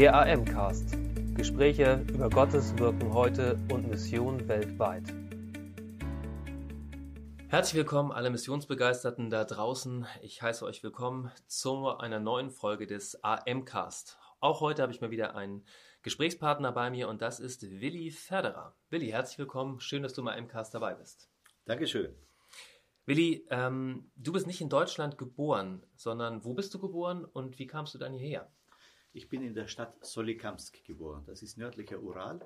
Der AM-Cast. Gespräche über Gottes Wirken heute und Mission weltweit. Herzlich willkommen, alle Missionsbegeisterten da draußen. Ich heiße euch willkommen zu einer neuen Folge des AM-Cast. Auch heute habe ich mal wieder einen Gesprächspartner bei mir und das ist Willi Ferderer. Willi, herzlich willkommen. Schön, dass du mal im Cast dabei bist. Dankeschön. Willi, ähm, du bist nicht in Deutschland geboren, sondern wo bist du geboren und wie kamst du dann hierher? Ich bin in der Stadt Solikamsk geboren. Das ist nördlicher Ural.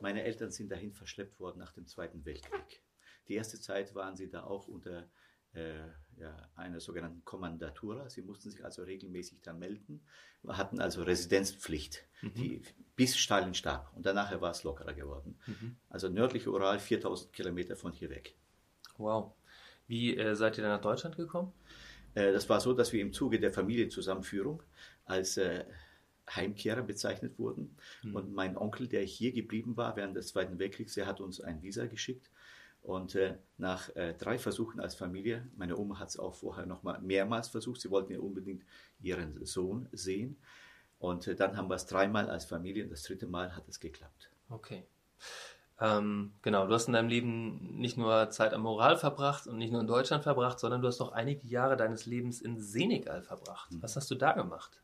Meine Eltern sind dahin verschleppt worden nach dem Zweiten Weltkrieg. Die erste Zeit waren sie da auch unter äh, ja, einer sogenannten Kommandatura. Sie mussten sich also regelmäßig da melden, hatten also Residenzpflicht, mhm. die, bis Stalin starb. Und danach war es lockerer geworden. Mhm. Also nördlicher Ural, 4000 Kilometer von hier weg. Wow. Wie äh, seid ihr dann nach Deutschland gekommen? Äh, das war so, dass wir im Zuge der Familienzusammenführung als äh, Heimkehrer bezeichnet wurden. Mhm. Und mein Onkel, der hier geblieben war während des Zweiten Weltkriegs, der hat uns ein Visa geschickt. Und äh, nach äh, drei Versuchen als Familie, meine Oma hat es auch vorher noch mal mehrmals versucht, sie wollten ja unbedingt ihren Sohn sehen. Und äh, dann haben wir es dreimal als Familie und das dritte Mal hat es geklappt. Okay. Ähm, genau, du hast in deinem Leben nicht nur Zeit am Moral verbracht und nicht nur in Deutschland verbracht, sondern du hast auch einige Jahre deines Lebens in Senegal verbracht. Mhm. Was hast du da gemacht?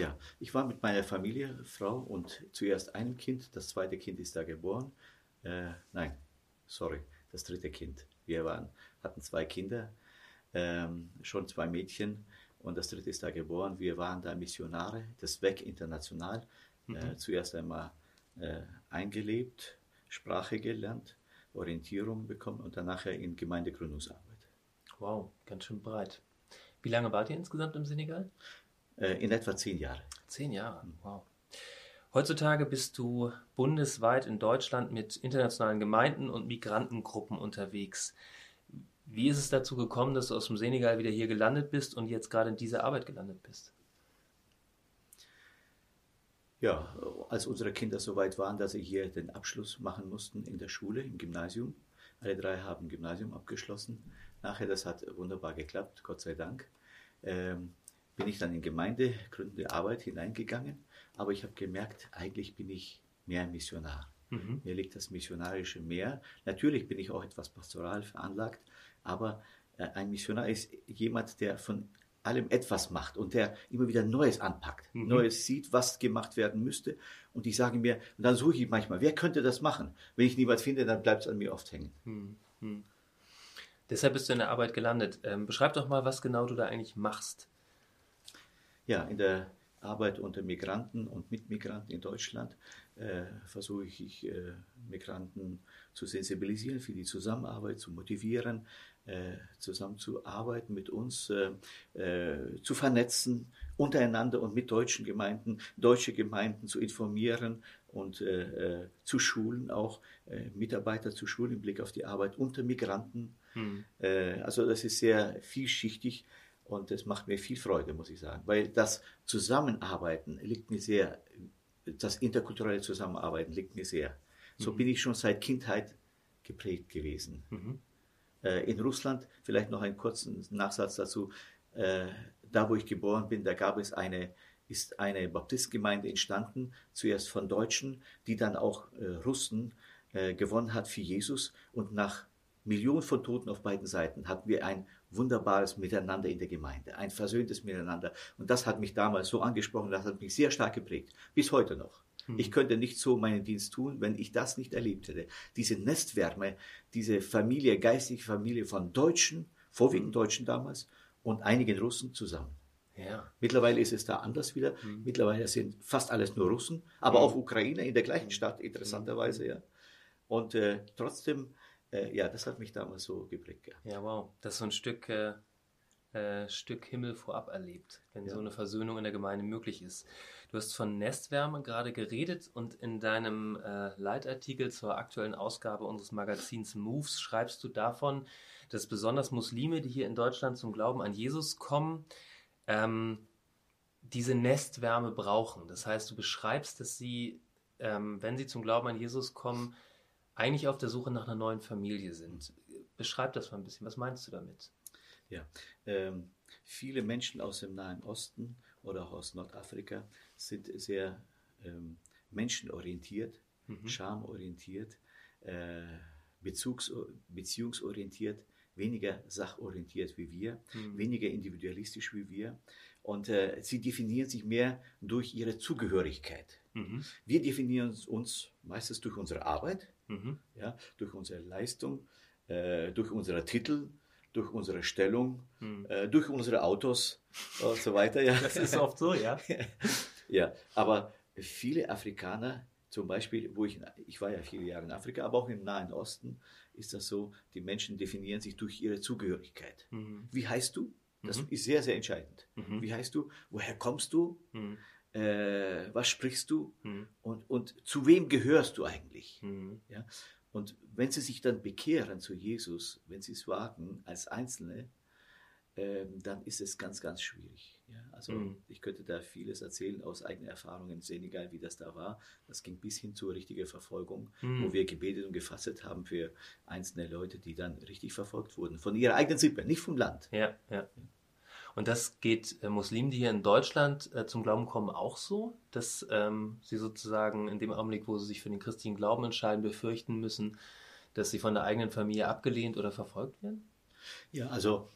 Ja, ich war mit meiner Familie, Frau und zuerst einem Kind. Das zweite Kind ist da geboren. Äh, nein, sorry, das dritte Kind. Wir waren, hatten zwei Kinder, ähm, schon zwei Mädchen und das dritte ist da geboren. Wir waren da Missionare, das WEC international. Mhm. Äh, zuerst einmal äh, eingelebt, Sprache gelernt, Orientierung bekommen und dann nachher in Gemeindegründungsarbeit. Wow, ganz schön breit. Wie lange wart ihr insgesamt im Senegal? Äh, in etwa zehn Jahre. Zehn Jahre, wow. Heutzutage bist du bundesweit in Deutschland mit internationalen Gemeinden und Migrantengruppen unterwegs. Wie ist es dazu gekommen, dass du aus dem Senegal wieder hier gelandet bist und jetzt gerade in dieser Arbeit gelandet bist? Ja, als unsere Kinder so weit waren, dass sie hier den Abschluss machen mussten in der Schule, im Gymnasium. Alle drei haben Gymnasium abgeschlossen. Nachher, das hat wunderbar geklappt, Gott sei Dank. Ähm, bin ich dann in gemeindegründende Arbeit hineingegangen, aber ich habe gemerkt, eigentlich bin ich mehr Missionar. Mhm. Mir liegt das Missionarische mehr. Natürlich bin ich auch etwas pastoral veranlagt, aber äh, ein Missionar ist jemand, der von allem etwas macht und der immer wieder Neues anpackt, mhm. Neues sieht, was gemacht werden müsste. Und ich sage mir, und dann suche ich manchmal, wer könnte das machen? Wenn ich niemand finde, dann bleibt es an mir oft hängen. Mhm. mhm. Deshalb bist du in der Arbeit gelandet. Ähm, beschreib doch mal, was genau du da eigentlich machst ja, in der Arbeit unter Migranten und Mitmigranten in Deutschland äh, versuche ich, äh, Migranten zu sensibilisieren, für die Zusammenarbeit zu motivieren, äh, zusammenzuarbeiten mit uns, äh, äh, zu vernetzen untereinander und mit deutschen Gemeinden, deutsche Gemeinden zu informieren und äh, zu schulen, auch Mitarbeiter zu schulen im Blick auf die Arbeit unter Migranten. Hm. also das ist sehr vielschichtig und das macht mir viel Freude, muss ich sagen, weil das Zusammenarbeiten liegt mir sehr, das interkulturelle Zusammenarbeiten liegt mir sehr. So mhm. bin ich schon seit Kindheit geprägt gewesen. Mhm. Äh, in Russland, vielleicht noch einen kurzen Nachsatz dazu, äh, da wo ich geboren bin, da gab es eine, ist eine Baptistgemeinde entstanden, zuerst von Deutschen, die dann auch äh, Russen gewonnen hat für Jesus und nach Millionen von Toten auf beiden Seiten hatten wir ein wunderbares Miteinander in der Gemeinde, ein versöhntes Miteinander. Und das hat mich damals so angesprochen, das hat mich sehr stark geprägt, bis heute noch. Hm. Ich könnte nicht so meinen Dienst tun, wenn ich das nicht erlebt hätte. Diese Nestwärme, diese Familie, geistige Familie von Deutschen, vorwiegend hm. Deutschen damals und einigen Russen zusammen. Ja. Mittlerweile ist es da anders wieder. Mhm. Mittlerweile sind fast alles nur Russen, aber mhm. auch Ukrainer in der gleichen Stadt, interessanterweise, ja. Und äh, trotzdem äh, ja, das hat mich damals so geprägt. Ja, ja wow. Das ist so ein Stück, äh, äh, Stück Himmel vorab erlebt, wenn ja. so eine Versöhnung in der Gemeinde möglich ist. Du hast von Nestwärme gerade geredet und in deinem äh, Leitartikel zur aktuellen Ausgabe unseres Magazins Moves schreibst du davon, dass besonders Muslime, die hier in Deutschland zum Glauben an Jesus kommen, ähm, diese Nestwärme brauchen. Das heißt, du beschreibst, dass sie, ähm, wenn sie zum Glauben an Jesus kommen, eigentlich auf der Suche nach einer neuen Familie sind. Beschreib das mal ein bisschen. Was meinst du damit? Ja, ähm, viele Menschen aus dem Nahen Osten oder auch aus Nordafrika sind sehr ähm, menschenorientiert, mhm. schamorientiert, äh, Bezugs beziehungsorientiert, weniger sachorientiert wie wir, mhm. weniger individualistisch wie wir. Und äh, sie definieren sich mehr durch ihre Zugehörigkeit. Mhm. Wir definieren uns meistens durch unsere Arbeit, mhm. ja, durch unsere Leistung, äh, durch unsere Titel, durch unsere Stellung, mhm. äh, durch unsere Autos und so weiter. Ja. Das ist oft so, ja. ja, aber viele Afrikaner, zum Beispiel, wo ich, ich war ja viele Jahre in Afrika, aber auch im Nahen Osten, ist das so, die Menschen definieren sich durch ihre Zugehörigkeit. Mhm. Wie heißt du? Das mhm. ist sehr, sehr entscheidend. Mhm. Wie heißt du? Woher kommst du? Äh, was sprichst du? Mhm. Und, und zu wem gehörst du eigentlich? Mhm. Ja? Und wenn sie sich dann bekehren zu Jesus, wenn sie es wagen als Einzelne, ähm, dann ist es ganz, ganz schwierig. Ja, also mhm. ich könnte da vieles erzählen aus eigener Erfahrung in Senegal, wie das da war. Das ging bis hin zur richtigen Verfolgung, mhm. wo wir gebetet und gefastet haben für einzelne Leute, die dann richtig verfolgt wurden. Von ihrer eigenen Sippe, nicht vom Land. Ja, ja. Und das geht äh, Muslimen, die hier in Deutschland äh, zum Glauben kommen, auch so, dass ähm, sie sozusagen in dem Augenblick, wo sie sich für den christlichen Glauben entscheiden, befürchten müssen, dass sie von der eigenen Familie abgelehnt oder verfolgt werden? Ja, also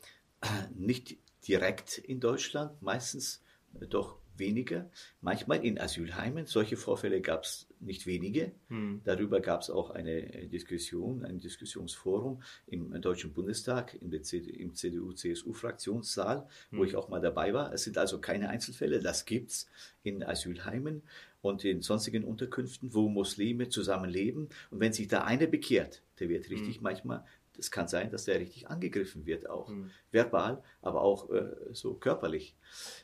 nicht direkt in Deutschland, meistens doch weniger. Manchmal in Asylheimen, solche Vorfälle gab es nicht wenige. Hm. Darüber gab es auch eine Diskussion, ein Diskussionsforum im Deutschen Bundestag, im, im CDU-CSU-Fraktionssaal, hm. wo ich auch mal dabei war. Es sind also keine Einzelfälle, das gibt es in Asylheimen und in sonstigen Unterkünften, wo Muslime zusammenleben. Und wenn sich da einer bekehrt, der wird richtig hm. manchmal es kann sein, dass der richtig angegriffen wird, auch mhm. verbal, aber auch äh, so körperlich.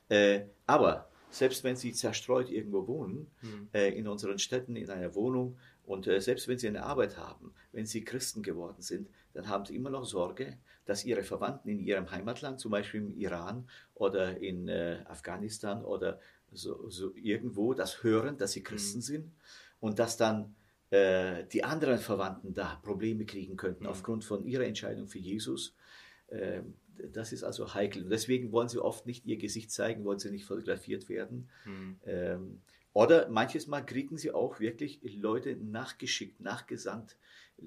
Äh, aber selbst wenn sie zerstreut irgendwo wohnen, mhm. äh, in unseren Städten, in einer Wohnung, und äh, selbst wenn sie eine Arbeit haben, wenn sie Christen geworden sind, dann haben sie immer noch Sorge, dass ihre Verwandten in ihrem Heimatland, zum Beispiel im Iran oder in äh, Afghanistan oder so, so, irgendwo, das hören, dass sie Christen mhm. sind und dass dann äh, die anderen Verwandten da Probleme kriegen könnten mhm. aufgrund von ihrer Entscheidung für Jesus. Ähm, das ist also heikel. Und deswegen wollen sie oft nicht ihr Gesicht zeigen, wollen sie nicht fotografiert werden. Mhm. Ähm, oder manches Mal kriegen sie auch wirklich Leute nachgeschickt, nachgesandt,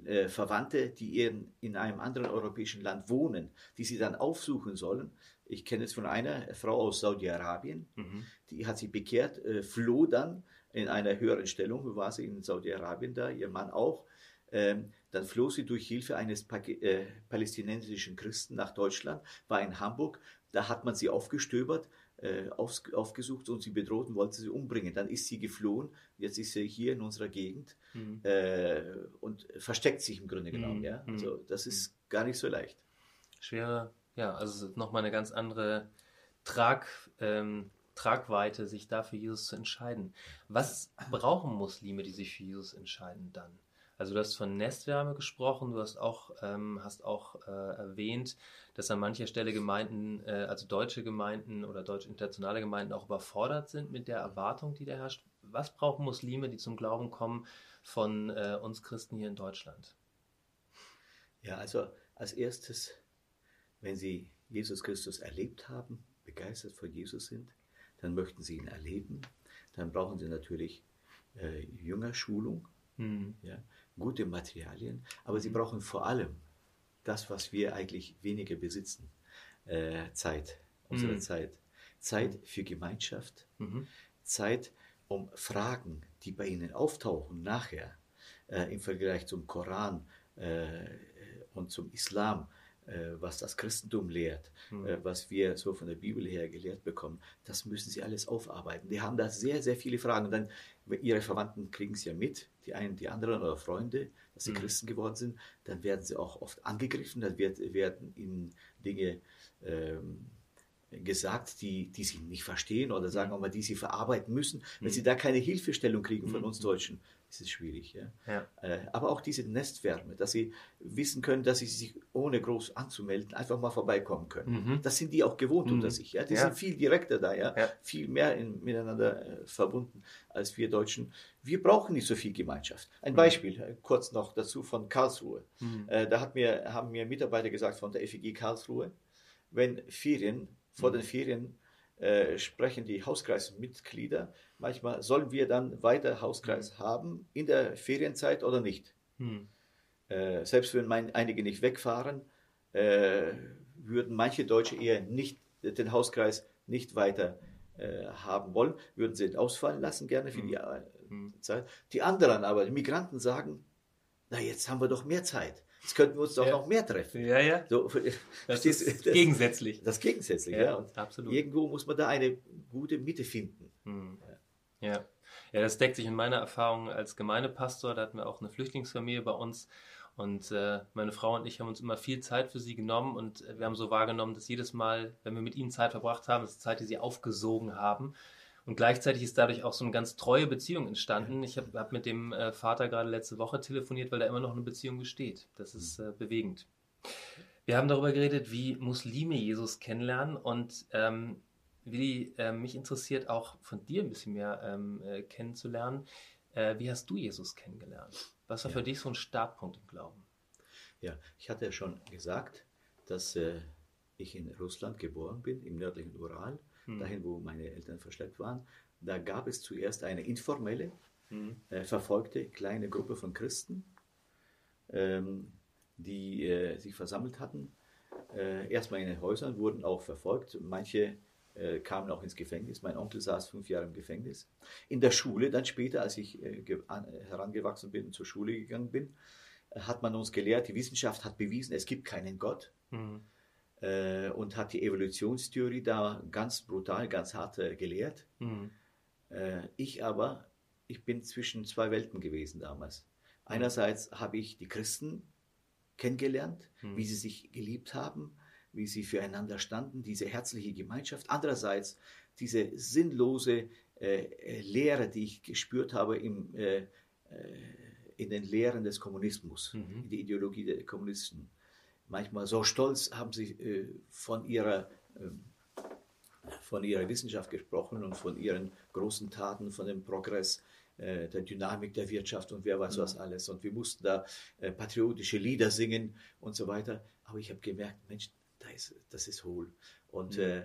äh, Verwandte, die in, in einem anderen europäischen Land wohnen, die sie dann aufsuchen sollen. Ich kenne es von einer Frau aus Saudi-Arabien, mhm. die hat sich bekehrt, äh, floh dann in einer höheren Stellung, war sie in Saudi-Arabien da, ihr Mann auch. Ähm, dann floh sie durch Hilfe eines äh, palästinensischen Christen nach Deutschland, war in Hamburg, da hat man sie aufgestöbert, äh, auf, aufgesucht und sie bedroht und wollte sie umbringen. Dann ist sie geflohen, jetzt ist sie hier in unserer Gegend mhm. äh, und versteckt sich im Grunde genommen. Mhm. Ja? Mhm. Also das ist mhm. gar nicht so leicht. Schwere, ja, also nochmal eine ganz andere Trag, ähm, Tragweite, sich da für Jesus zu entscheiden. Was brauchen Muslime, die sich für Jesus entscheiden dann? Also du hast von Nestwärme gesprochen, du hast auch, ähm, hast auch äh, erwähnt, dass an mancher Stelle Gemeinden, äh, also deutsche Gemeinden oder deutsch-internationale Gemeinden auch überfordert sind mit der Erwartung, die da herrscht. Was brauchen Muslime, die zum Glauben kommen, von äh, uns Christen hier in Deutschland? Ja, also als erstes, wenn sie Jesus Christus erlebt haben, begeistert von Jesus sind, dann möchten sie ihn erleben, dann brauchen sie natürlich äh, Jüngerschulung, mhm. ja, gute Materialien, aber sie brauchen vor allem das, was wir eigentlich weniger besitzen, äh, Zeit, unsere mhm. Zeit. Zeit für Gemeinschaft, mhm. Zeit, um Fragen, die bei ihnen auftauchen nachher äh, im Vergleich zum Koran äh, und zum Islam, äh, was das Christentum lehrt, mhm. was wir so von der Bibel her gelehrt bekommen, das müssen sie alles aufarbeiten. Die haben da sehr, sehr viele Fragen. Und dann, ihre Verwandten kriegen es ja mit, die einen, die anderen oder Freunde, dass sie mhm. Christen geworden sind, dann werden sie auch oft angegriffen, dann wird, werden ihnen Dinge ähm, gesagt, die, die sie nicht verstehen oder sagen wir mal, die sie verarbeiten müssen. Wenn mhm. sie da keine Hilfestellung kriegen von mhm. uns Deutschen, ist es schwierig. Ja? ja. Äh, aber auch diese Nestwärme, dass sie wissen können, dass sie sich ohne groß anzumelden einfach mal vorbeikommen können. Mhm. Das sind die auch gewohnt mhm. unter sich. Ja? Die ja. sind viel direkter da, ja? ja. viel mehr in, miteinander äh, verbunden als wir Deutschen. Wir brauchen nicht so viel Gemeinschaft. Ein mhm. Beispiel äh, kurz noch dazu von Karlsruhe. Mhm. Äh, da hat mir, haben mir Mitarbeiter gesagt von der FEG Karlsruhe, wenn Ferien, vor den Ferien äh, sprechen die Hauskreismitglieder manchmal, sollen wir dann weiter Hauskreis mhm. haben in der Ferienzeit oder nicht? Mhm. Äh, selbst wenn mein, einige nicht wegfahren, äh, würden manche Deutsche eher nicht den Hauskreis nicht weiter äh, haben wollen, würden sie ausfallen lassen, gerne für die mhm. Zeit. Die anderen aber, die Migranten sagen, na jetzt haben wir doch mehr Zeit. Jetzt könnten wir uns doch ja. noch mehr treffen. Ja, ja. So, das ist das, gegensätzlich. Das gegensätzlich, ja. ja. Und absolut. Irgendwo muss man da eine gute Mitte finden. Mhm. Ja. ja. das deckt sich in meiner Erfahrung als Gemeindepastor. Da hatten wir auch eine Flüchtlingsfamilie bei uns. Und äh, meine Frau und ich haben uns immer viel Zeit für sie genommen und wir haben so wahrgenommen, dass jedes Mal, wenn wir mit ihnen Zeit verbracht haben, das ist Zeit, die sie aufgesogen haben. Und gleichzeitig ist dadurch auch so eine ganz treue Beziehung entstanden. Ich habe hab mit dem äh, Vater gerade letzte Woche telefoniert, weil da immer noch eine Beziehung besteht. Das ist äh, bewegend. Wir haben darüber geredet, wie Muslime Jesus kennenlernen und ähm, Willi, äh, mich interessiert auch von dir ein bisschen mehr ähm, äh, kennenzulernen. Äh, wie hast du Jesus kennengelernt? Was war ja. für dich so ein Startpunkt im Glauben? Ja, ich hatte ja schon gesagt, dass äh, ich in Russland geboren bin, im nördlichen Ural, hm. dahin, wo meine Eltern versteckt waren. Da gab es zuerst eine informelle, hm. äh, verfolgte kleine Gruppe von Christen, ähm, die äh, sich versammelt hatten. Äh, erstmal in den Häusern, wurden auch verfolgt. Manche äh, kamen auch ins Gefängnis. Mein Onkel saß fünf Jahre im Gefängnis. In der Schule, dann später, als ich äh, herangewachsen bin und zur Schule gegangen bin, äh, hat man uns gelehrt, die Wissenschaft hat bewiesen, es gibt keinen Gott. Mhm. Äh, und hat die Evolutionstheorie da ganz brutal, ganz hart äh, gelehrt. Mhm. Äh, ich aber, ich bin zwischen zwei Welten gewesen damals. Einerseits habe ich die Christen kennengelernt, mhm. wie sie sich geliebt haben, wie sie füreinander standen, diese herzliche Gemeinschaft. Andererseits diese sinnlose äh, Lehre, die ich gespürt habe im, äh, äh in den Lehren des Kommunismus, mhm. in die Ideologie der Kommunisten. Manchmal so stolz haben sie äh, von, ihrer, ähm, von ihrer Wissenschaft gesprochen und von ihren großen Taten, von dem Progress äh, der Dynamik der Wirtschaft und wer weiß was mhm. alles. Und wir mussten da äh, patriotische Lieder singen und so weiter. Aber ich habe gemerkt, Mensch, da ist, das ist hohl. Und mhm.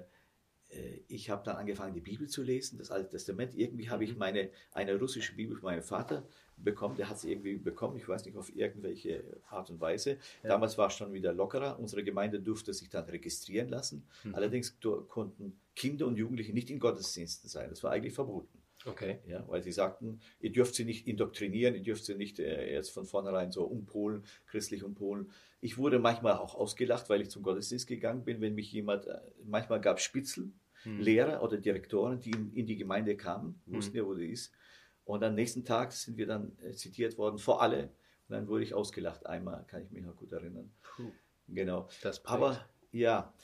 Äh, ich habe dann angefangen, die Bibel zu lesen, das Alte Testament. Irgendwie habe ich mhm. meine, eine russische Bibel von meinem Vater bekommen. Der hat sie irgendwie bekommen, ich weiß nicht, auf irgendwelche Art und Weise. Ja. Damals war es schon wieder lockerer. Unsere Gemeinde durfte sich dann registrieren lassen. Mhm. Allerdings konnten Kinder und Jugendliche nicht in Gottesdiensten sein. Das war eigentlich verboten. Okay. Ja, weil sie sagten, ihr dürft sie nicht indoktrinieren, ihr dürft sie nicht äh, jetzt von vornherein so umpolen, christlich umpolen. Ich wurde manchmal auch ausgelacht, weil ich zum Gottesdienst gegangen bin, wenn mich jemand, äh, manchmal gab es Spitzel, hm. Lehrer oder Direktoren, die in, in die Gemeinde kamen, hm. wussten hm. ja, wo die ist. Und am nächsten Tag sind wir dann äh, zitiert worden vor alle. Und dann wurde ich ausgelacht. Einmal kann ich mich noch gut erinnern. Puh. Genau. Aber ja,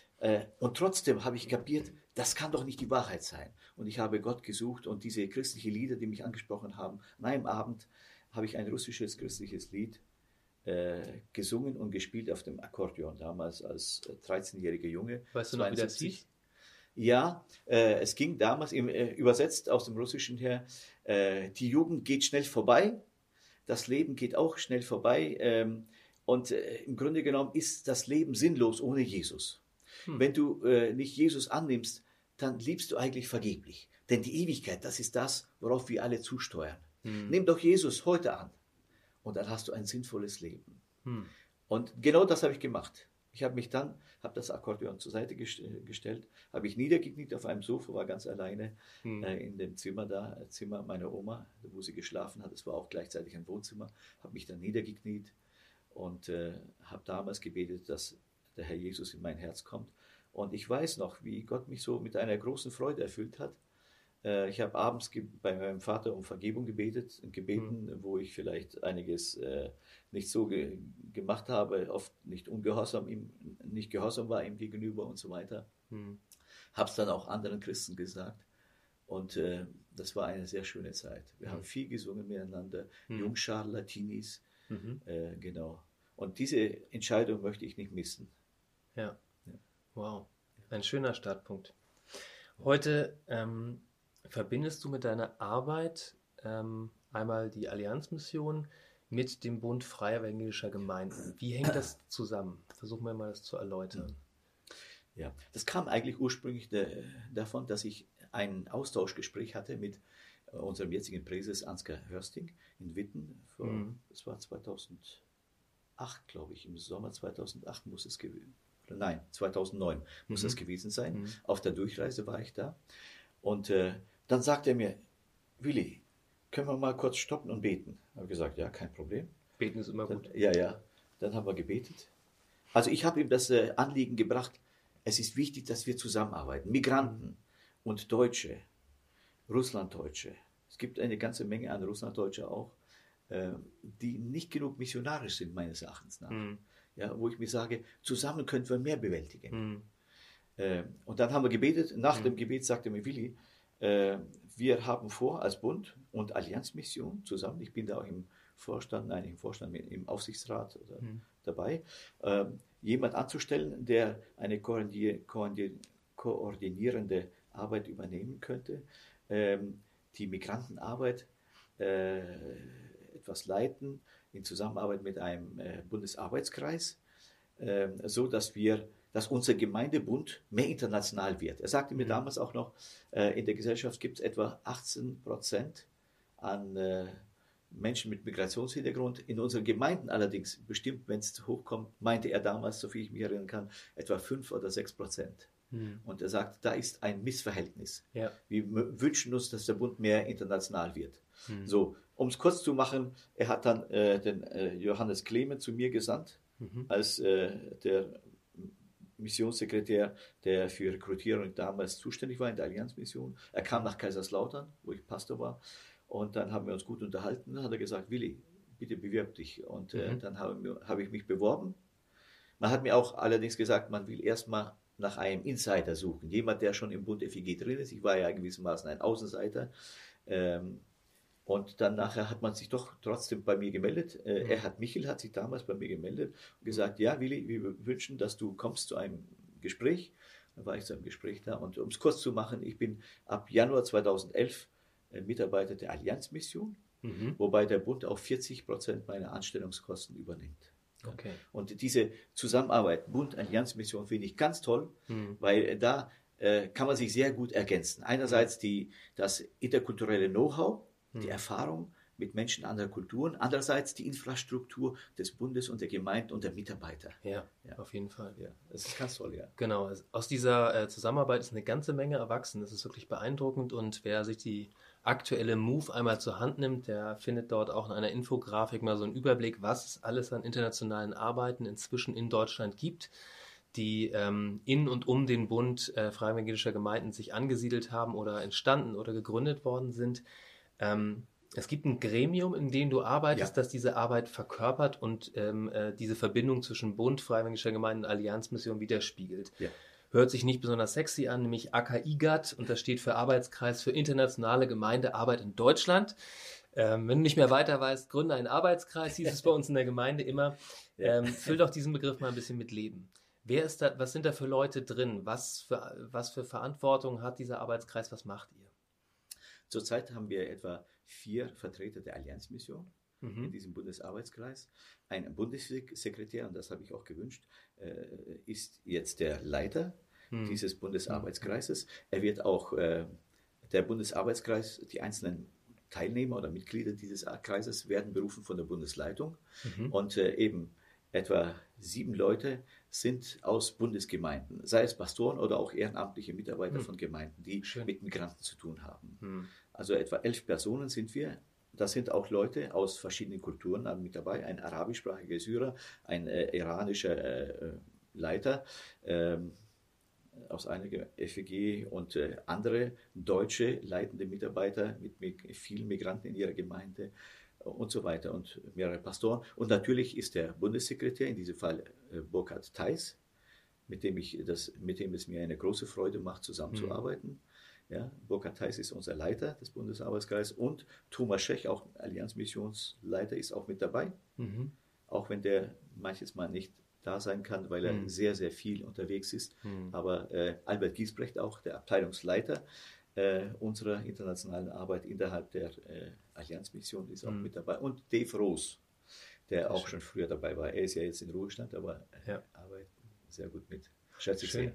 und trotzdem habe ich kapiert, das kann doch nicht die Wahrheit sein. Und ich habe Gott gesucht und diese christlichen Lieder, die mich angesprochen haben, an einem Abend habe ich ein russisches christliches Lied äh, gesungen und gespielt auf dem Akkordeon, damals als 13-jähriger Junge. Weißt du noch, 72. wie das hieß? Ja, äh, es ging damals im, äh, übersetzt aus dem Russischen her, äh, die Jugend geht schnell vorbei, das Leben geht auch schnell vorbei ähm, und äh, im Grunde genommen ist das Leben sinnlos ohne Jesus. Hm. Wenn du äh, nicht Jesus annimmst, dann liebst du eigentlich vergeblich. Denn die Ewigkeit, das ist das, worauf wir alle zusteuern. Hm. Nimm doch Jesus heute an und dann hast du ein sinnvolles Leben. Hm. Und genau das habe ich gemacht. Ich habe mich dann, habe das Akkordeon zur Seite gestellt, habe ich niedergekniet auf einem Sofa, war ganz alleine hm. äh, in dem Zimmer da, äh, Zimmer meiner Oma, wo sie geschlafen hat. Es war auch gleichzeitig ein Wohnzimmer. Habe mich dann niedergekniet und äh, habe damals gebetet, dass der Herr Jesus in mein Herz kommt und ich weiß noch, wie Gott mich so mit einer großen Freude erfüllt hat. Äh, ich habe abends bei meinem Vater um Vergebung gebetet, gebeten, mhm. wo ich vielleicht einiges äh, nicht so ge gemacht habe, oft nicht ungehorsam ihm, nicht gehorsam war ihm gegenüber und so weiter. Mhm. Habe es dann auch anderen Christen gesagt. Und äh, das war eine sehr schöne Zeit. Wir mhm. haben viel gesungen miteinander, mhm. Jungschar, Latinis, mhm. äh, genau. Und diese Entscheidung möchte ich nicht missen. Ja. Wow, ein schöner Startpunkt. Heute ähm, verbindest du mit deiner Arbeit ähm, einmal die Allianzmission mit dem Bund Freier Evangelischer Gemeinden. Wie hängt das zusammen? Versuchen wir mal das zu erläutern. Ja, das kam eigentlich ursprünglich de, davon, dass ich ein Austauschgespräch hatte mit äh, unserem jetzigen Präses Ansgar Hörsting in Witten. Vor, mhm. Das war 2008, glaube ich, im Sommer 2008 muss es gewesen Nein, 2009 muss mhm. das gewesen sein. Mhm. Auf der Durchreise war ich da. Und äh, dann sagte er mir, Willi, können wir mal kurz stoppen und beten? Ich habe gesagt, ja, kein Problem. Beten ist immer dann, gut. Ja, ja. Dann haben wir gebetet. Also ich habe ihm das äh, Anliegen gebracht, es ist wichtig, dass wir zusammenarbeiten. Migranten und Deutsche, Russlanddeutsche. Es gibt eine ganze Menge an Russlanddeutsche auch, äh, die nicht genug missionarisch sind, meines Erachtens nach. Mhm. Ja, wo ich mir sage, zusammen können wir mehr bewältigen. Mhm. Äh, und dann haben wir gebetet. Nach mhm. dem Gebet sagte mir Willi, äh, wir haben vor, als Bund und Allianzmission zusammen, ich bin da auch im Vorstand, nein, im Vorstand, im Aufsichtsrat oder, mhm. dabei, äh, jemand anzustellen, der eine koordinierende Arbeit übernehmen könnte, ähm, die Migrantenarbeit äh, etwas leiten in Zusammenarbeit mit einem äh, Bundesarbeitskreis, äh, so dass wir dass unser Gemeindebund mehr international wird. Er sagte mir mhm. damals auch noch, äh, in der Gesellschaft gibt es etwa 18 Prozent an äh, Menschen mit Migrationshintergrund. In unseren Gemeinden allerdings, bestimmt, wenn es hochkommt, meinte er damals, so viel ich mich erinnern kann, etwa 5 oder 6 Prozent. Mhm. Und er sagt, da ist ein Missverhältnis. Ja. Wir wünschen uns, dass der Bund mehr international wird. Mhm. So, um es kurz zu machen, er hat dann äh, den äh, Johannes Clement zu mir gesandt, mhm. als äh, der Missionssekretär, der für Rekrutierung damals zuständig war in der Allianzmission. Er kam nach Kaiserslautern, wo ich Pastor war. Und dann haben wir uns gut unterhalten. Dann hat er gesagt, Willi, bitte bewirb dich. Und äh, mhm. dann habe hab ich mich beworben. Man hat mir auch allerdings gesagt, man will erstmal nach einem Insider suchen. Jemand, der schon im Bund FIG drin ist. Ich war ja gewissermaßen ein Außenseiter. Ähm, und dann nachher hat man sich doch trotzdem bei mir gemeldet. Äh, mhm. Erhard Michel hat sich damals bei mir gemeldet und gesagt, ja, Willi, wir wünschen, dass du kommst zu einem Gespräch. Dann war ich zu einem Gespräch da. Und um es kurz zu machen, ich bin ab Januar 2011 äh, Mitarbeiter der Allianzmission, mhm. wobei der Bund auch 40 Prozent meiner Anstellungskosten übernimmt. Okay. Und diese Zusammenarbeit Bund-Allianzmission finde ich ganz toll, mhm. weil da äh, kann man sich sehr gut ergänzen. Einerseits die, das interkulturelle Know-how, die hm. Erfahrung mit Menschen anderer Kulturen, andererseits die Infrastruktur des Bundes und der Gemeinden und der Mitarbeiter. Ja, ja. auf jeden Fall. Ja, das ist ganz toll, ja. Genau, aus dieser äh, Zusammenarbeit ist eine ganze Menge erwachsen. Das ist wirklich beeindruckend und wer sich die aktuelle Move einmal zur Hand nimmt, der findet dort auch in einer Infografik mal so einen Überblick, was es alles an internationalen Arbeiten inzwischen in Deutschland gibt die ähm, in und um den Bund äh, freievangelischer Gemeinden sich angesiedelt haben oder entstanden oder gegründet worden sind. Ähm, es gibt ein Gremium, in dem du arbeitest, ja. das diese Arbeit verkörpert und ähm, äh, diese Verbindung zwischen Bund, Freiwilliger Gemeinden und Allianzmission widerspiegelt. Ja. Hört sich nicht besonders sexy an, nämlich AKIGAT und das steht für Arbeitskreis für internationale Gemeindearbeit in Deutschland. Ähm, wenn du nicht mehr weiter weißt, gründe einen Arbeitskreis, hieß es bei uns in der Gemeinde immer. Ähm, füll doch diesen Begriff mal ein bisschen mit Leben. Wer ist da, was sind da für Leute drin? Was für, was für Verantwortung hat dieser Arbeitskreis? Was macht ihr? Zurzeit haben wir etwa vier Vertreter der Allianzmission mhm. in diesem Bundesarbeitskreis. Ein Bundessekretär, und das habe ich auch gewünscht, äh, ist jetzt der Leiter mhm. dieses Bundesarbeitskreises. Er wird auch äh, der Bundesarbeitskreis, die einzelnen Teilnehmer oder Mitglieder dieses Kreises werden berufen von der Bundesleitung mhm. und äh, eben etwa sieben Leute sind aus Bundesgemeinden, sei es Pastoren oder auch ehrenamtliche Mitarbeiter hm. von Gemeinden, die Schön. mit Migranten zu tun haben. Hm. Also etwa elf Personen sind wir. Da sind auch Leute aus verschiedenen Kulturen mit dabei. Ein arabischsprachiger Syrer, ein äh, iranischer äh, Leiter äh, aus einiger FEG und äh, andere deutsche leitende Mitarbeiter mit, mit vielen Migranten in ihrer Gemeinde und so weiter und mehrere Pastoren. Und natürlich ist der Bundessekretär, in diesem Fall äh, Burkhard Theis, mit dem, ich das, mit dem es mir eine große Freude macht, zusammenzuarbeiten. Mhm. Ja, Burkhard Theis ist unser Leiter des Bundesarbeitskreises und Thomas Schech, auch Allianzmissionsleiter, ist auch mit dabei. Mhm. Auch wenn der manches Mal nicht da sein kann, weil er mhm. sehr, sehr viel unterwegs ist. Mhm. Aber äh, Albert Giesbrecht, auch der Abteilungsleiter, äh, unserer internationalen Arbeit innerhalb der äh, Allianzmission ist auch mhm. mit dabei. Und Dave Roos, der sehr auch schön. schon früher dabei war. Er ist ja jetzt in Ruhestand, aber ja. arbeitet sehr gut mit. Schätze ich sehr.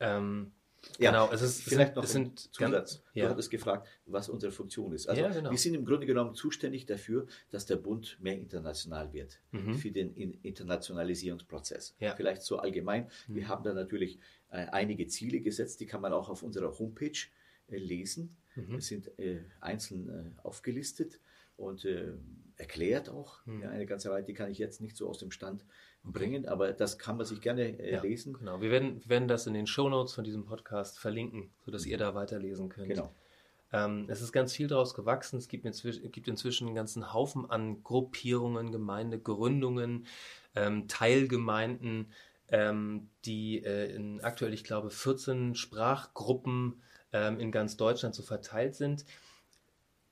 Ähm, Ja, genau, es ist Vielleicht es noch ein es sind Zusatz. Ganz, Du ja. hattest gefragt, was unsere Funktion ist. Also Ja, genau. wir sind im Grunde genommen zuständig dafür, dass der Bund mehr international wird Mhm. für den In- Internationalisierungsprozess. Ja. Vielleicht so allgemein. Mhm. Wir haben da natürlich äh, einige Ziele gesetzt, die kann man auch auf unserer Homepage äh, lesen. Mhm. Es sind äh, einzeln äh, aufgelistet und äh, erklärt auch. Mhm. Ja, eine ganze Reihe, die kann ich jetzt nicht so aus dem Stand bringen, aber das kann man sich gerne äh, Ja, lesen. Genau. Wir werden, wir werden das in den Shownotes von diesem Podcast verlinken, sodass ihr da weiterlesen könnt. Genau. Ähm, es ist ganz viel daraus gewachsen. Es gibt inzwischen, gibt inzwischen einen ganzen Haufen an Gruppierungen, Gemeindegründungen, ähm, Teilgemeinden, ähm, die äh, in aktuell, ich glaube, 14 Sprachgruppen ähm, in ganz Deutschland so verteilt sind.